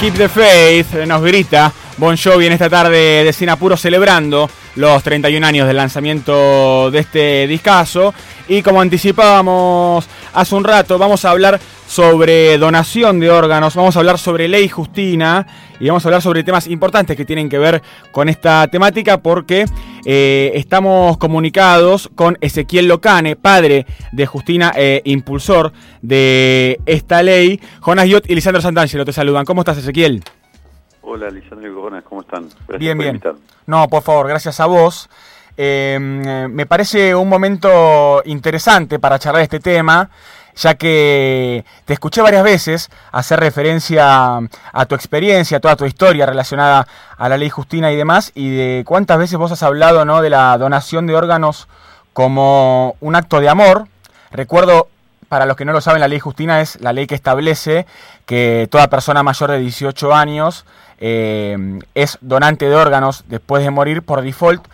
Keep the Faith nos grita Bon Jovi en esta tarde de Sinapuro celebrando los 31 años del lanzamiento de este discazo. Y como anticipábamos hace un rato, vamos a hablar sobre donación de órganos, vamos a hablar sobre ley Justina y vamos a hablar sobre temas importantes que tienen que ver con esta temática porque eh, estamos comunicados con Ezequiel Locane, padre de Justina, e impulsor de esta ley. Jonas Yot y Lisandro Santangelo te saludan. ¿Cómo estás, Ezequiel? Hola, Lisandro y Jonas, ¿cómo están? bien, bien. No, por favor, gracias a vos. Eh, me parece un momento interesante para charlar este tema ya que te escuché varias veces hacer referencia a tu experiencia, a toda tu historia relacionada a la ley Justina y demás, y de cuántas veces vos has hablado ¿no? de la donación de órganos como un acto de amor. Recuerdo, para los que no lo saben, la ley Justina es la ley que establece que toda persona mayor de 18 años eh, es donante de órganos después de morir por default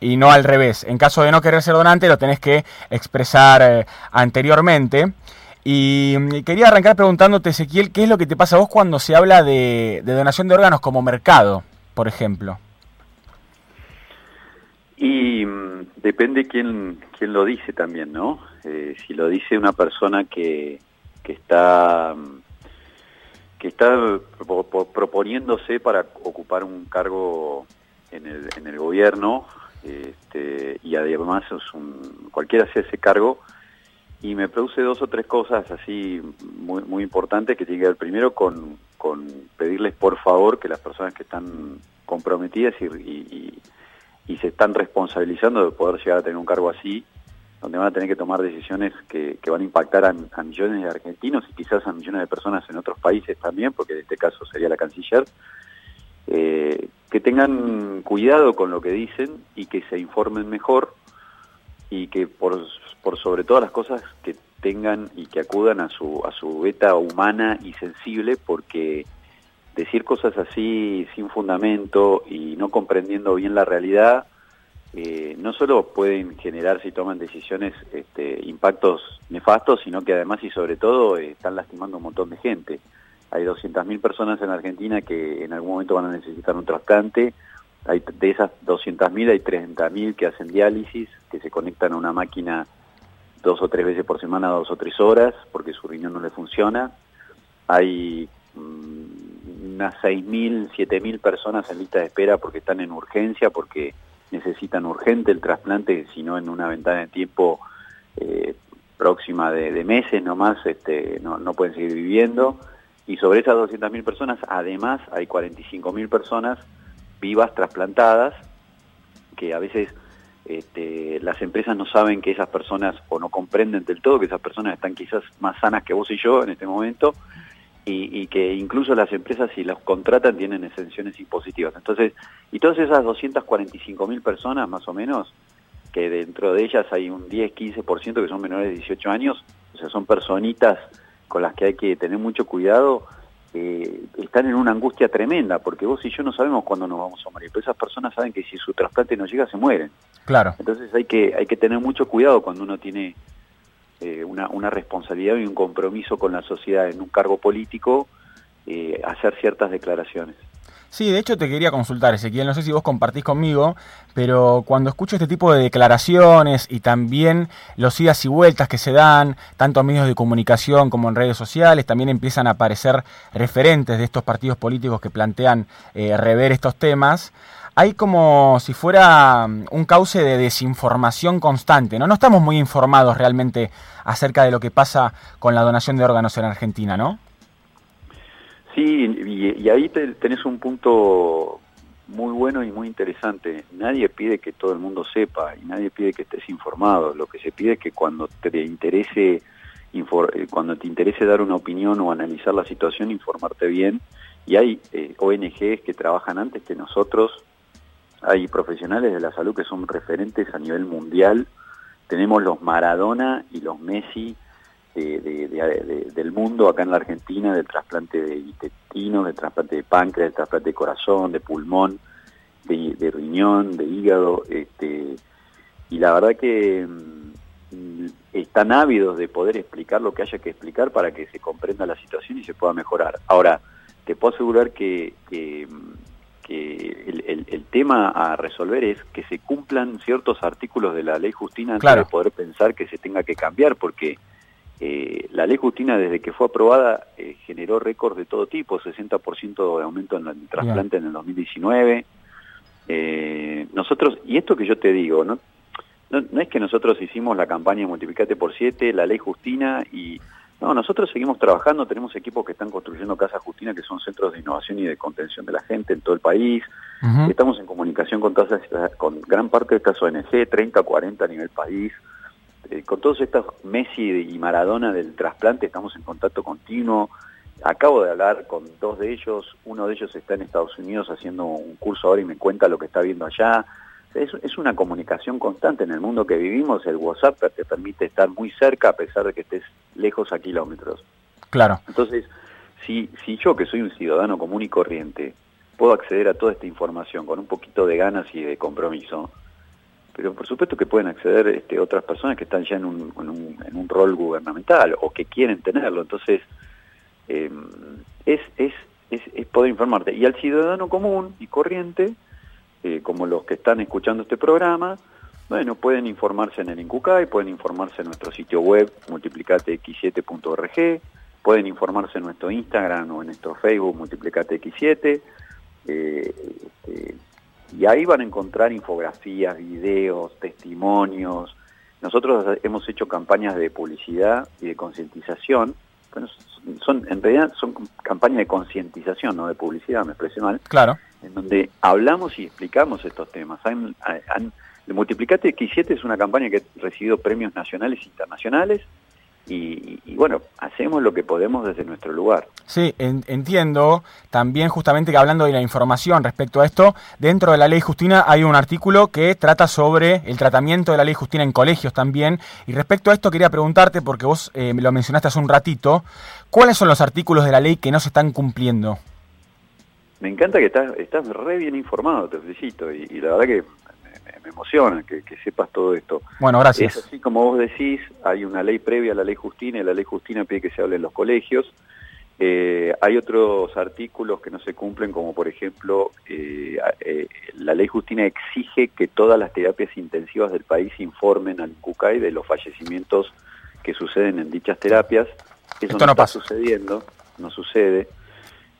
y no al revés. En caso de no querer ser donante, lo tenés que expresar eh, anteriormente. Y, quería arrancar preguntándote, Ezequiel, ¿qué es lo que te pasa a vos cuando se habla de, donación de órganos como mercado, por ejemplo? Y mm, depende quién, quién lo dice también, ¿no? Eh, si lo dice una persona que, que está mm, que está proponiéndose para ocupar un cargo en el, en el gobierno este, y además es un, cualquiera hace ese cargo y me produce dos o tres cosas así muy, muy importantes que tiene que ver primero con, con pedirles por favor que las personas que están comprometidas y, se están responsabilizando de poder llegar a tener un cargo así, donde van a tener que tomar decisiones que, van a impactar a, millones de argentinos y quizás a millones de personas en otros países también, porque en este caso sería la canciller, eh, que tengan cuidado con lo que dicen y que se informen mejor y que por, por sobre todas las cosas que tengan y que acudan a su, a su beta humana y sensible porque decir cosas así sin fundamento y no comprendiendo bien la realidad eh, no solo pueden generar si toman decisiones este, impactos nefastos, sino que además y sobre todo están lastimando a un montón de gente. Hay 200.000 personas en Argentina que en algún momento van a necesitar un trasplante. De esas 200.000 hay 30.000 que hacen diálisis, que se conectan a una máquina dos o tres veces por semana, dos o tres horas, porque su riñón no le funciona. Hay mm, unas 6.000, 7.000 personas en lista de espera porque están en urgencia, porque necesitan urgente el trasplante, sino en una ventana de tiempo eh, próxima de, meses nomás, este, no, no pueden seguir viviendo y sobre esas 200.000 personas, además, hay 45.000 personas vivas trasplantadas, que a veces este, las empresas no saben que esas personas, o no comprenden del todo que esas personas están quizás más sanas que vos y yo en este momento, y, que incluso las empresas si los contratan tienen exenciones impositivas. Entonces, y todas esas 245.000 personas más o menos, que dentro de ellas hay un 10-15% que son menores de 18 años, o sea, son personitas con las que hay que tener mucho cuidado, eh, están en una angustia tremenda, porque vos y yo no sabemos cuándo nos vamos a morir, pero esas personas saben que si su trasplante no llega, se mueren. Claro. Entonces hay que, hay que tener mucho cuidado cuando uno tiene eh, una, una responsabilidad y un compromiso con la sociedad en un cargo político, eh, hacer ciertas declaraciones. Sí, de hecho te quería consultar, Ezequiel, no sé si vos compartís conmigo, pero cuando escucho este tipo de declaraciones y también los idas y vueltas que se dan, tanto en medios de comunicación como en redes sociales, también empiezan a aparecer referentes de estos partidos políticos que plantean eh, rever estos temas, hay como si fuera mm, un cauce de desinformación constante, ¿no? No estamos muy informados realmente acerca de lo que pasa con la donación de órganos en Argentina, ¿no? Sí, y, ahí tenés un punto muy bueno y muy interesante. Nadie pide que todo el mundo sepa y nadie pide que estés informado. Lo que se pide es que cuando te interese eh, cuando te interese dar una opinión o analizar la situación, informarte bien. Y hay eh, ONGs que trabajan antes que nosotros, hay profesionales de la salud que son referentes a nivel mundial. Tenemos los Maradona y los Messi del mundo acá en la Argentina, del trasplante de intestino, del trasplante de páncreas, del trasplante de corazón, de pulmón, de, riñón, de hígado, este, y la verdad que mm, están ávidos de poder explicar lo que haya que explicar para que se comprenda la situación y se pueda mejorar. Ahora, te puedo asegurar que, que, el, tema a resolver es que se cumplan ciertos artículos de la ley Justina antes de poder pensar que se tenga que cambiar, porque eh, la ley Justina desde que fue aprobada eh, generó récords de todo tipo, 60% de aumento en el trasplante en el 2019. Eh, nosotros, y esto que yo te digo, ¿no? No, es que nosotros hicimos la campaña Multiplicate por 7, la ley Justina y... No, nosotros seguimos trabajando, tenemos equipos que están construyendo Casa Justina, que son centros de innovación y de contención de la gente en todo el país. Estamos en comunicación con, todas, con gran parte de estas ONG, 30, 40 a nivel país. Eh, con todos estos Messi y Maradona del trasplante estamos en contacto continuo. Acabo de hablar con dos de ellos, uno de ellos está en Estados Unidos haciendo un curso ahora y me cuenta lo que está viendo allá es, una comunicación constante en el mundo que vivimos. El WhatsApp te permite estar muy cerca a pesar de que estés lejos a kilómetros. Claro. Entonces, si, si yo, que soy un ciudadano común y corriente, puedo acceder a toda esta información con un poquito de ganas y de compromiso, pero por supuesto que pueden acceder este, otras personas que están ya en un, en un, rol gubernamental o que quieren tenerlo. Entonces, eh, es, es, es, es poder informarte. Y al ciudadano común y corriente, eh, como los que están escuchando este programa, bueno, pueden informarse en el INCUCAI, pueden informarse en nuestro sitio web multiplicatex7.org, pueden informarse en nuestro Instagram o en nuestro Facebook multiplicatex7, eh, este, y ahí van a encontrar infografías, videos, testimonios. Nosotros hemos hecho campañas de publicidad y de concientización, bueno, son, en realidad son campañas de concientización, no de publicidad, me expresé mal. Claro en donde hablamos y explicamos estos temas. Han, el Multiplicate X7 es una campaña que ha recibido premios nacionales e internacionales y, bueno, hacemos lo que podemos desde nuestro lugar. Sí, entiendo. También justamente que hablando de la información respecto a esto, dentro de la ley Justina hay un artículo que trata sobre el tratamiento de la ley Justina en colegios también. Y respecto a esto quería preguntarte, porque vos eh, me lo mencionaste hace un ratito, ¿cuáles son los artículos de la ley que no se están cumpliendo? Me encanta que estás, estás re bien informado, te felicito, y, la verdad que me, emociona que, sepas todo esto. Bueno, gracias. Es así como vos decís, hay una ley previa a la ley Justina, y la ley Justina pide que se hable en los colegios. Eh, hay otros artículos que no se cumplen, como por ejemplo, eh, eh, la ley Justina exige que todas las terapias intensivas del país informen al CUCAI de los fallecimientos que suceden en dichas terapias. Eso no, está sucediendo, no sucede.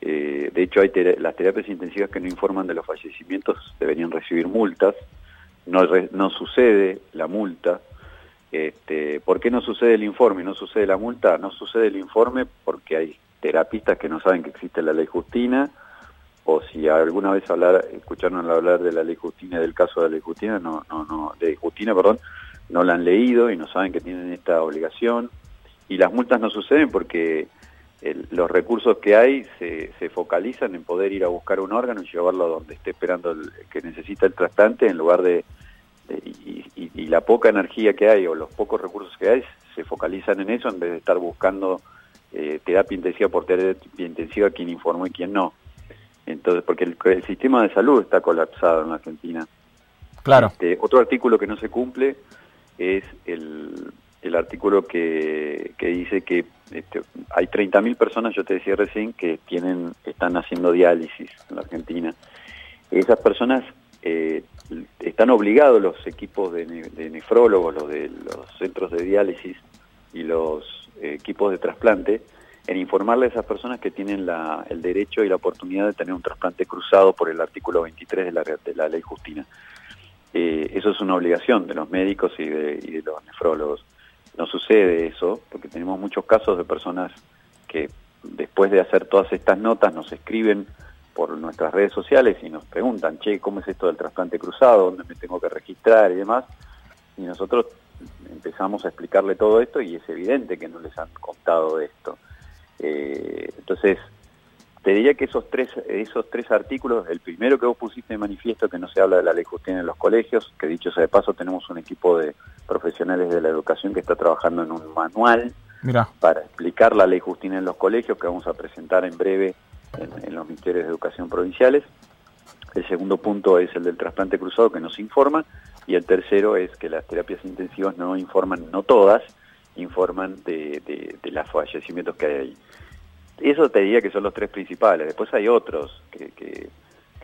Eh, de hecho, hay las terapias intensivas que no informan de los fallecimientos deberían recibir multas. No, no sucede la multa. Este, ¿Por qué no sucede el informe no sucede la multa? No sucede el informe porque hay terapistas que no saben que existe la ley Justina, o si alguna vez hablar, escucharon hablar de la ley Justina, del caso de la ley Justina, no, no, no, de Justina, perdón, no la han leído y no saben que tienen esta obligación. Y las multas no suceden porque los recursos que hay se, se, focalizan en poder ir a buscar un órgano y llevarlo a donde esté esperando el que necesita el trasplante en lugar de, y, la poca energía que hay o los pocos recursos que hay se focalizan en eso en vez de estar buscando eh, terapia intensiva por terapia intensiva quién informó y quién no. Entonces porque el, sistema de salud está colapsado en Argentina. Claro. Este, otro artículo que no se cumple es el el artículo que, que dice que este, hay 30.000 personas, yo te decía recién, que tienen están haciendo diálisis en la Argentina. Esas personas eh, están obligados los equipos de, nefrólogos, los de los centros de diálisis y los equipos de trasplante en informarle a esas personas que tienen la, el derecho y la oportunidad de tener un trasplante cruzado por el artículo 23 de la, de la ley Justina. Eh, eso es una obligación de los médicos y de, y de los nefrólogos no sucede eso, porque tenemos muchos casos de personas que después de hacer todas estas notas nos escriben por nuestras redes sociales y nos preguntan, che, ¿cómo es esto del trasplante cruzado? ¿Dónde me tengo que registrar y demás? Y nosotros empezamos a explicarle todo esto y es evidente que no les han contado esto. Eh, entonces, te diría que esos tres, esos tres artículos, el primero que vos pusiste de manifiesto, que no se habla de la ley justicia en los colegios, que dicho sea de paso, tenemos un equipo de profesionales de la educación que está trabajando en un manual para explicar la ley Justina en los colegios, que vamos a presentar en breve en, los ministerios de educación provinciales. El segundo punto es el del trasplante cruzado, que nos informa, y el tercero es que las terapias intensivas no informan, no todas, informan de, de los fallecimientos que hay ahí. Eso te diría que son los tres principales. Después hay otros que, que,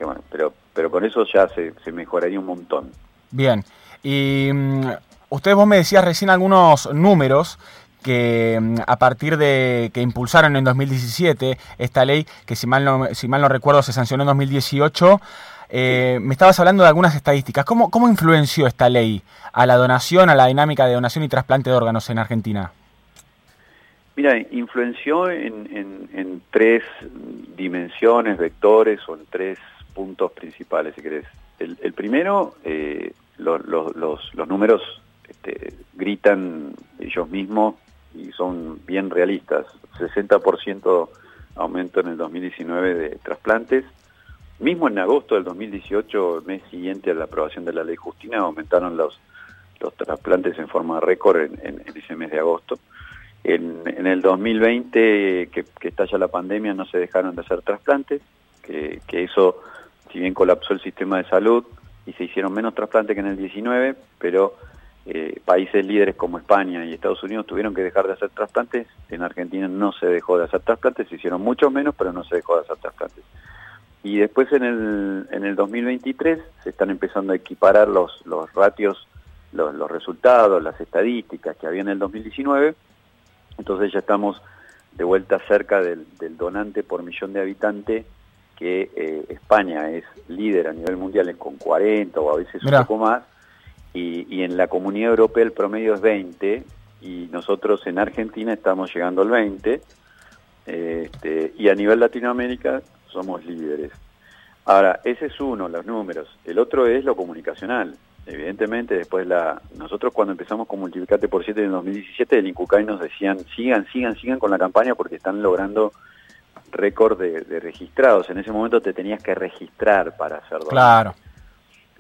bueno, pero, pero con eso ya se, se mejoraría un montón. Bien. Y mm, usted vos me decías recién algunos números que mm, a partir de que impulsaron en 2017 esta ley, que si mal no, si mal no recuerdo se sancionó en 2018, eh, me estabas hablando de algunas estadísticas. ¿Cómo, ¿Cómo influenció esta ley a la donación, a la dinámica de donación y trasplante de órganos en Argentina? Mira, influenció en, tres dimensiones, vectores o en tres puntos principales, si querés. El, primero, eh, los, los, números este, gritan ellos mismos y son bien realistas. 60% aumento en el 2019 de trasplantes. Mismo en agosto del 2018, el mes siguiente a la aprobación de la ley Justina, aumentaron los, los trasplantes en forma récord en, ese mes de agosto. En, el 2020, que, estalla la pandemia, no se dejaron de hacer trasplantes, que, eso, si bien colapsó el sistema de salud y se hicieron menos trasplantes que en el 19, pero eh, países líderes como España y Estados Unidos tuvieron que dejar de hacer trasplantes, en Argentina no se dejó de hacer trasplantes, se hicieron mucho menos, pero no se dejó de hacer trasplantes. Y después en el, en el 2023 se están empezando a equiparar los, los ratios, los, resultados, las estadísticas que había en el 2019, entonces ya estamos de vuelta cerca del, donante por millón de habitantes, que eh, España es líder a nivel mundial con 40 o a veces un poco más, y, en la Comunidad Europea el promedio es 20 y nosotros en Argentina estamos llegando al 20 este, y a nivel Latinoamérica somos líderes. Ahora, ese es uno, los números. El otro es lo comunicacional. Evidentemente, después la nosotros cuando empezamos con Multiplicate por 7 en 2017, el Incucay nos decían, sigan, sigan, sigan con la campaña porque están logrando récord de, registrados. En ese momento te tenías que registrar para hacer Claro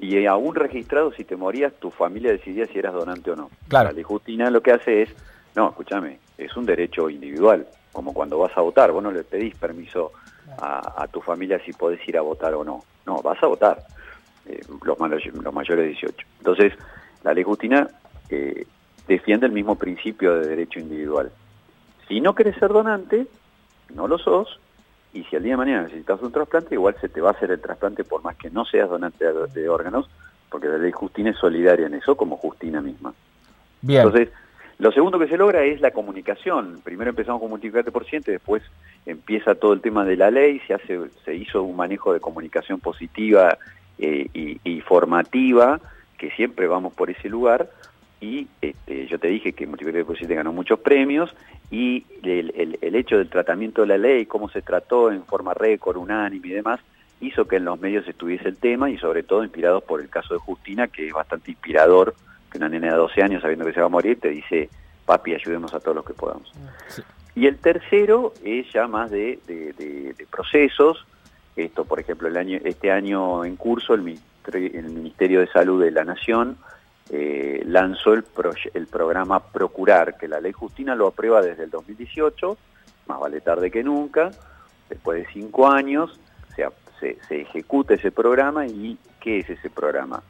y aún registrado, si te morías, tu familia decidía si eras donante o no. Claro. La ley Justina lo que hace es, no, escúchame, es un derecho individual, como cuando vas a votar, vos no le pedís permiso a, tu familia si podés ir a votar o no. No, vas a votar, eh, los, los mayores de 18. Entonces, la ley Justina eh, defiende el mismo principio de derecho individual. Si no querés ser donante, no lo sos, y si al día de mañana necesitas un trasplante, igual se te va a hacer el trasplante por más que no seas donante de, órganos, porque la ley Justina es solidaria en eso, como Justina misma. Bien. Entonces, lo segundo que se logra es la comunicación. Primero empezamos con multiplicarte por ciento, después empieza todo el tema de la ley, se hace, se hizo un manejo de comunicación positiva eh, y, formativa, que siempre vamos por ese lugar, y este, yo te dije que Multiplicate por 7 ganó muchos premios y el, el, hecho del tratamiento de la ley, cómo se trató en forma récord, unánime y demás, hizo que en los medios estuviese el tema y sobre todo inspirados por el caso de Justina, que es bastante inspirador, que una nena de 12 años sabiendo que se va a morir te dice, papi, ayudemos a todos los que podamos. Y el tercero es ya más de, de, procesos, esto por ejemplo este año en curso el, Ministerio de Salud de la Nación eh, lanzó el, el programa Procurar, que la ley Justina lo aprueba desde el 2018, más vale tarde que nunca, después de cinco años se, se, se ejecuta ese programa y ¿qué es ese programa?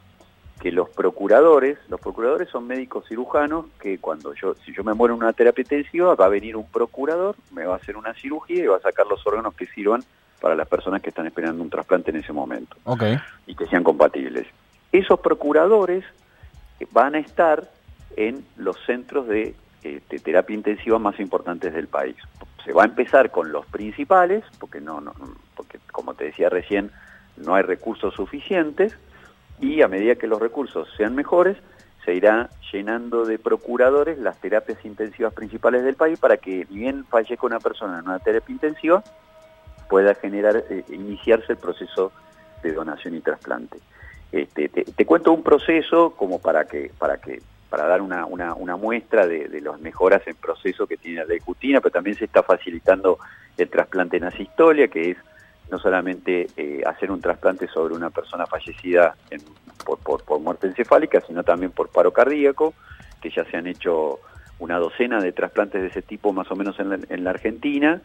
que los procuradores, los procuradores son médicos cirujanos que cuando yo, si yo me muero en una terapia intensiva, va a venir un procurador, me va a hacer una cirugía y va a sacar los órganos que sirvan para las personas que están esperando un trasplante en ese momento. Y que sean compatibles. Esos procuradores van a estar en los centros de, este, terapia intensiva más importantes del país. Se va a empezar con los principales, porque no, no, porque como te decía recién, no hay recursos suficientes, y a medida que los recursos sean mejores, se irá llenando de procuradores las terapias intensivas principales del país para que, bien fallezca una persona en una terapia intensiva, pueda generar, eh, iniciarse el proceso de donación y trasplante. Este, te, cuento un proceso como para que, para que, para dar una, una, muestra de, de, las mejoras en proceso que tiene la ley Justina, pero también se está facilitando el trasplante en asistolia, que es no solamente eh, hacer un trasplante sobre una persona fallecida por, por, muerte encefálica, sino también por paro cardíaco, que ya se han hecho una docena de trasplantes de ese tipo más o menos en la, Argentina.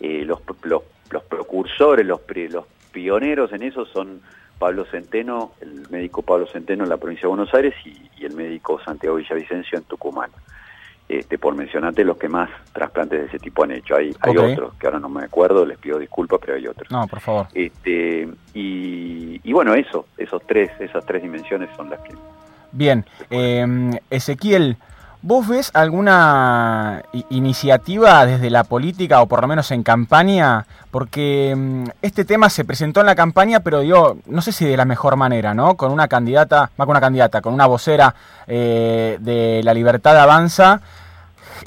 Eh, los, los, los, precursores, los, los pioneros en eso son Pablo Centeno, el médico Pablo Centeno en la provincia de Buenos Aires y, el médico Santiago Villavicencio en Tucumán. este, por mencionarte los que más trasplantes de ese tipo han hecho. Hay, hay otros, que ahora no me acuerdo, les pido disculpas, pero hay otros. No, por favor. Este, y, bueno, eso, esos tres, esas tres dimensiones son las que... Bien, eh, Ezequiel, ¿Vos ves alguna iniciativa desde la política o por lo menos en campaña? Porque mm, este tema se presentó en la campaña, pero yo no sé si de la mejor manera, ¿no? Con una candidata, más con una candidata, con una vocera eh, de la libertad avanza,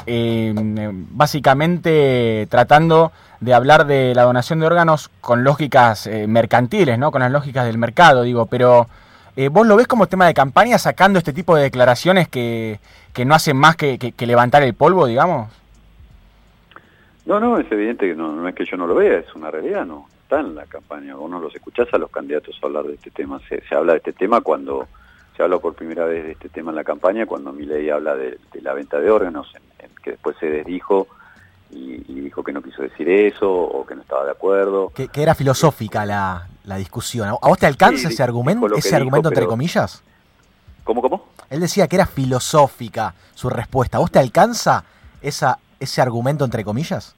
eh, básicamente tratando de hablar de la donación de órganos con lógicas eh, mercantiles, ¿no? Con las lógicas del mercado, digo, pero eh, ¿Vos lo ves como tema de campaña sacando este tipo de declaraciones que, no hacen más que, levantar el polvo, digamos? No, no, es evidente que no, es que yo no lo vea, es una realidad, no está en la campaña. Vos no los escuchás a los candidatos hablar de este tema. Se, habla de este tema cuando se habla por primera vez de este tema en la campaña, cuando Milei habla de, la venta de órganos, que después se desdijo y, dijo que no quiso decir eso o que no estaba de acuerdo. Que, era filosófica la, discusión. ¿A vos te alcanza ese argumento, ese argumento entre comillas? ¿Cómo, cómo? Él decía que era filosófica su respuesta. ¿A vos te alcanza esa, ese argumento entre comillas?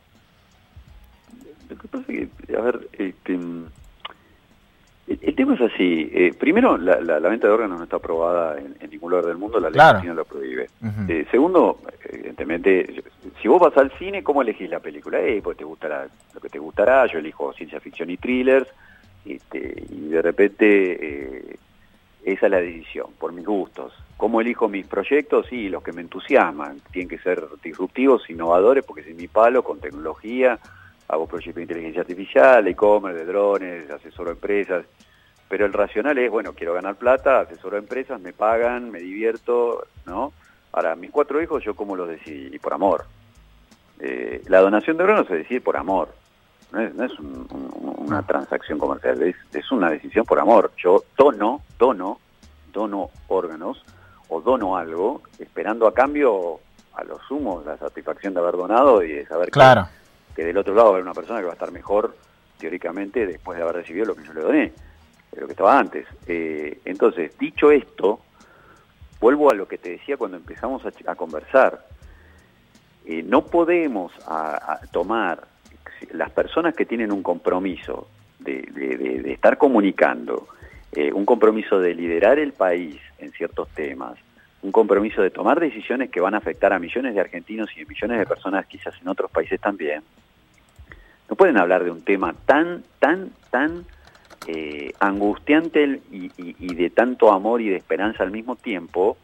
Lo que pasa es que, a ver, este, el, tema es así. Eh, primero, la, venta de órganos no está aprobada en, ningún lugar del mundo, la ley no lo prohíbe. Eh, segundo, evidentemente, si vos vas al cine, ¿cómo elegís la película? Eh, pues te gustará lo que te gustará, yo elijo ciencia ficción y thrillers, este, y de repente eh, esa es la decisión, por mis gustos. ¿Cómo elijo mis proyectos? Sí, los que me entusiasman, tienen que ser disruptivos, innovadores, porque es mi palo, con tecnología, hago proyectos de inteligencia artificial, e-commerce, de drones, asesoro a empresas, pero el racional es, bueno, quiero ganar plata, asesoro a empresas, me pagan, me divierto, ¿no? Ahora, mis cuatro hijos, yo cómo los decidí, por amor. Eh, la donación de órganos se decide por amor, no es, una transacción comercial, es, es una decisión por amor. Yo dono, dono, dono órganos o dono algo, esperando a cambio, a lo sumo, la satisfacción de haber donado y de saber claro que del otro lado va una persona que va a estar mejor teóricamente después de haber recibido lo que yo le doné, de lo que estaba antes. Eh, entonces, dicho esto, vuelvo a lo que te decía cuando empezamos a, conversar. Eh, no podemos tomar las personas que tienen un compromiso de, estar comunicando, eh, un compromiso de liderar el país en ciertos temas, un compromiso de tomar decisiones que van a afectar a millones de argentinos y millones de personas quizás en otros países también, no pueden hablar de un tema tan, tan, tan eh, angustiante y, de tanto amor y de esperanza al mismo tiempo,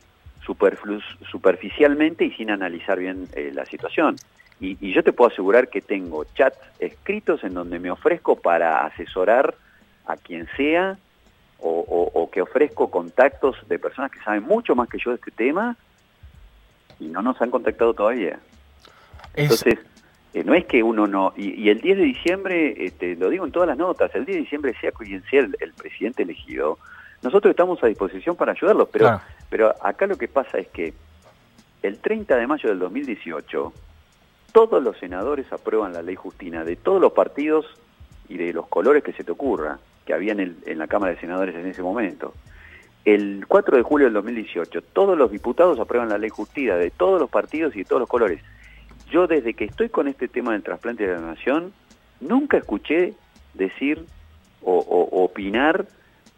superficialmente y sin analizar bien eh, la situación. Y, yo te puedo asegurar que tengo chats escritos en donde me ofrezco para asesorar a quien sea o, que ofrezco contactos de personas que saben mucho más que yo de este tema y no nos han contactado todavía. Entonces, eh, no es que uno no... Y, el 10 de diciembre, este, lo digo en todas las notas, el 10 de diciembre sea quien sea el, presidente elegido, nosotros estamos a disposición para ayudarlos, pero, pero acá lo que pasa es que el 30 de mayo del 2018, todos los senadores aprueban la ley Justina de todos los partidos y de los colores que se te ocurra, que había en, la Cámara de Senadores en ese momento. El 4 de julio del 2018, todos los diputados aprueban la ley Justina de todos los partidos y de todos los colores yo desde que estoy con este tema del trasplante de la nación, nunca escuché decir o, opinar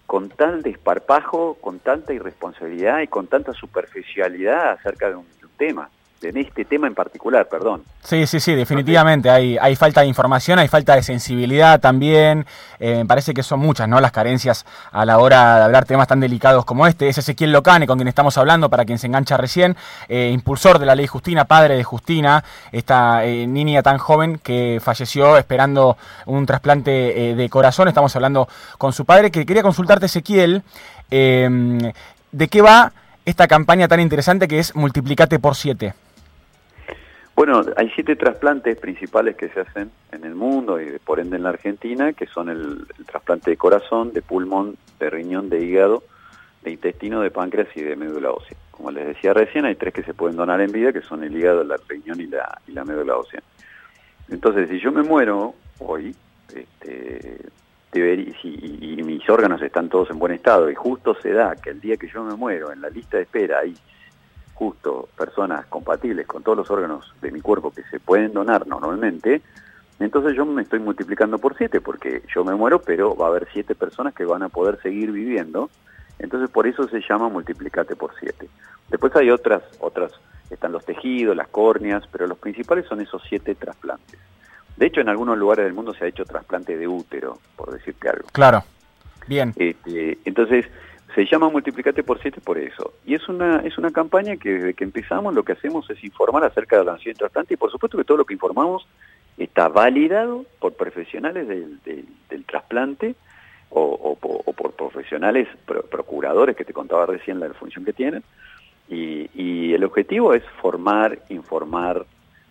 con tal desparpajo, con tanta irresponsabilidad y con tanta superficialidad acerca de un tema en este tema en particular, perdón. Sí, sí, sí, definitivamente. Hay, hay falta de información, hay falta de sensibilidad también. Eh, me parece que son muchas, ¿no? Las carencias a la hora de hablar temas tan delicados como este. Es Ezequiel Locane con quien estamos hablando, para quien se engancha recién, eh, impulsor de la ley Justina, padre de Justina, esta eh, niña tan joven que falleció esperando un trasplante de corazón. Estamos hablando con su padre, que quería consultarte, Ezequiel, ¿de qué va esta campaña tan interesante que es Multiplicate por siete? Bueno, hay siete trasplantes principales que se hacen en el mundo y por ende en la Argentina, que son el, trasplante de corazón, de pulmón, de riñón, de hígado, de intestino, de páncreas y de médula ósea. Como les decía recién, hay tres que se pueden donar en vida, que son el hígado, el riñón y la, y la médula ósea. Entonces, si yo me muero hoy, este, y mis órganos están todos en buen estado, y justo se da que el día que yo me muero, en la lista de espera hay justo personas compatibles con todos los órganos de mi cuerpo que se pueden donar normalmente, entonces yo me estoy multiplicando por siete, porque yo me muero, pero va a haber siete personas que van a poder seguir viviendo. Entonces por eso se llama multiplicate por siete. Después hay otras, otras, están los tejidos, las córneas, pero los principales son esos siete trasplantes. De hecho, en algunos lugares del mundo se ha hecho trasplante de útero, por decirte algo. Claro, bien. Este, entonces, se llama Multiplicate por siete por eso. Y es una, es una campaña que desde que empezamos lo que hacemos es informar acerca de la de trasplante y por supuesto que todo lo que informamos está validado por profesionales del, trasplante o, por profesionales procuradores que te contaba recién la función que tienen. Y, y el objetivo es formar, informar,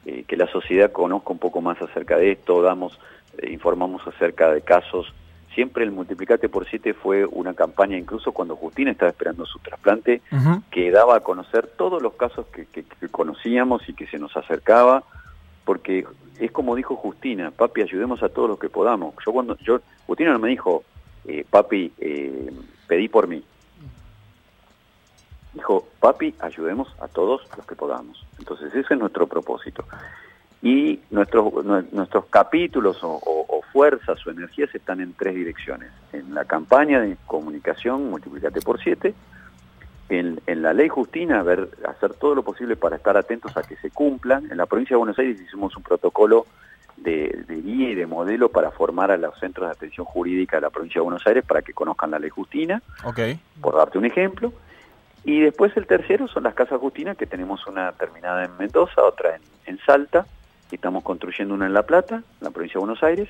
eh, que la sociedad conozca un poco más acerca de esto, damos, eh, informamos acerca de casos. Siempre el Multiplicate por siete fue una campaña, incluso cuando Justina estaba esperando su trasplante, que daba a conocer todos los casos que, que conocíamos y que se nos acercaba porque es como dijo Justina, papi, ayudemos a todos los que podamos. Yo cuando yo Justina no me dijo, eh, papi, eh, pedí por mí. Dijo, papi, ayudemos a todos los que podamos. Entonces ese es nuestro propósito. Y nuestros nuestros capítulos o, o, fuerzas o energías están en tres direcciones. En la campaña de comunicación, multiplicate por siete, en, la ley Justina ver, hacer todo lo posible para estar atentos a que se cumplan. En la provincia de Buenos Aires hicimos un protocolo de, guía y de modelo para formar a los centros de atención jurídica de la provincia de Buenos Aires para que conozcan la ley Justina, okay. por darte un ejemplo. Y después el tercero son las casas Justina, que tenemos una terminada en Mendoza, otra en, Salta, y estamos construyendo una en La Plata, en la provincia de Buenos Aires.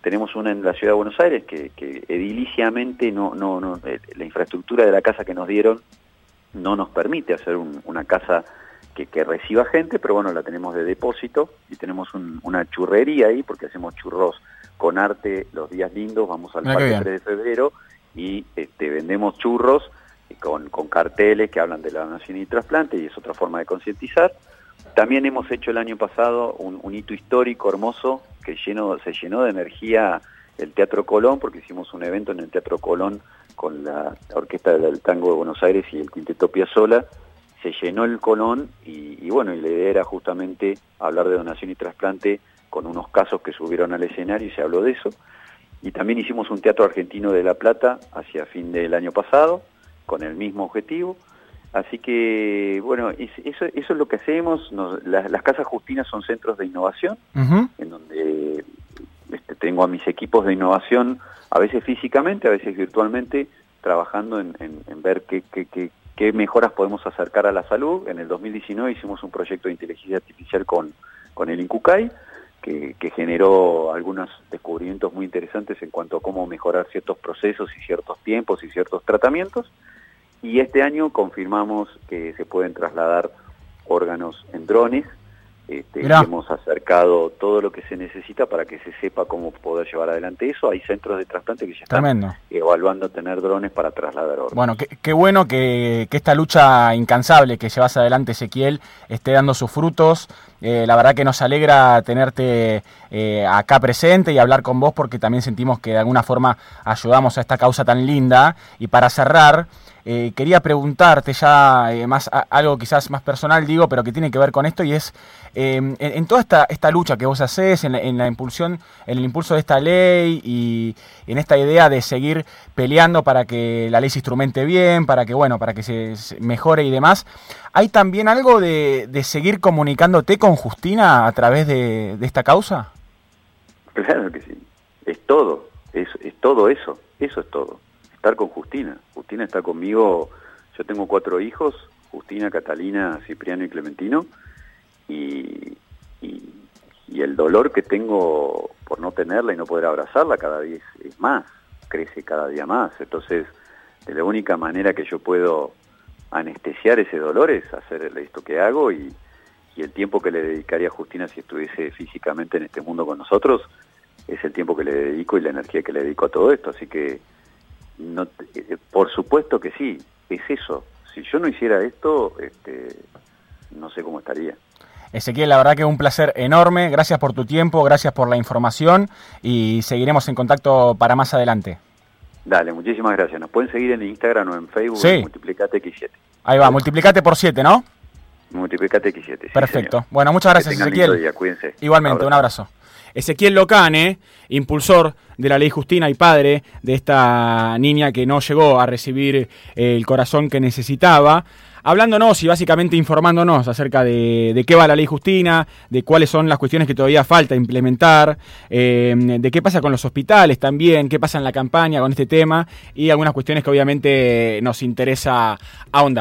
Tenemos una en la ciudad de Buenos Aires que, que ediliciamente no, no, no, eh, la infraestructura de la casa que nos dieron no nos permite hacer una casa que, que, reciba gente, pero bueno, la tenemos de depósito y tenemos una churrería ahí porque hacemos churros con arte los días lindos, vamos al parque 3 de febrero y este, vendemos churros con, con carteles que hablan de la donación y trasplante y es otra forma de concientizar. También hemos hecho el año pasado un, hito histórico hermoso que lleno, se llenó de energía el Teatro Colón, porque hicimos un evento en el Teatro Colón con la Orquesta del Tango de Buenos Aires y el Quinteto Piazzola, se llenó el Colón y, bueno, y la idea era justamente hablar de donación y trasplante con unos casos que subieron al escenario y se habló de eso. Y también hicimos un teatro argentino de La Plata hacia fin del año pasado, con el mismo objetivo. Así que, bueno, eso, eso es lo que hacemos. las, casas Justinas son centros de innovación, en donde este, tengo a mis equipos de innovación, a veces físicamente, a veces virtualmente, trabajando en, ver qué, qué, mejoras podemos acercar a la salud. En el 2019 hicimos un proyecto de inteligencia artificial con, con el INCUCAI, que, que, generó algunos descubrimientos muy interesantes en cuanto a cómo mejorar ciertos procesos y ciertos tiempos y ciertos tratamientos. Y este año confirmamos que se pueden trasladar órganos en drones este, hemos acercado todo lo que se necesita para que se sepa cómo poder llevar adelante eso. Hay centros de trasplante que ya están evaluando tener drones para trasladar órganos. Bueno, qué, bueno que, esta lucha incansable que llevas adelante, Ezequiel, esté dando sus frutos. Eh, la verdad que nos alegra tenerte eh, acá presente y hablar con vos porque también sentimos que de alguna forma ayudamos a esta causa tan linda. Y para cerrar, eh, quería preguntarte ya eh, más algo quizás más personal, digo, pero que tiene que ver con esto y es em, en, toda esta, esta lucha que vos haces, en la, impulsión, en el impulso de esta ley y en esta idea de seguir peleando para que la ley se instrumente bien, para que bueno, para que se, mejore y demás. ¿Hay también algo de, seguir comunicándote con Justina a través de, esta causa? Claro que sí. Es todo, es, es todo eso, eso es todo estar con Justina. Justina está conmigo, yo tengo cuatro hijos, Justina, Catalina, Cipriano y Clementino, y, el dolor que tengo por no tenerla y no poder abrazarla cada día es, más, crece cada día más. Entonces, de la única manera que yo puedo anestesiar ese dolor es hacer esto que hago y, y el tiempo que le dedicaría a Justina si estuviese físicamente en este mundo con nosotros es el tiempo que le dedico y la energía que le dedico a todo esto. Así que no, eh, por supuesto que sí, es eso. Si yo no hiciera esto, este, no sé cómo estaría. Ezequiel, la verdad que es un placer enorme. Gracias por tu tiempo, gracias por la información y seguiremos en contacto para más adelante. Dale, muchísimas gracias. Nos pueden seguir en Instagram o en Facebook, sí. Multiplicate X7. Ahí va, multiplicate por 7, ¿no? Multiplicate X7. sí, Perfecto. señor. Bueno, muchas gracias, Ezequiel. día, cuídense. Igualmente, un abrazo. Ezequiel Locane, impulsor de la ley Justina y padre de esta niña que no llegó a recibir eh, el corazón que necesitaba, hablándonos y básicamente informándonos acerca de, de qué va la ley Justina, de cuáles son las cuestiones que todavía falta implementar, eh, de qué pasa con los hospitales también, qué pasa en la campaña con este tema y algunas cuestiones que obviamente nos interesa ahondar.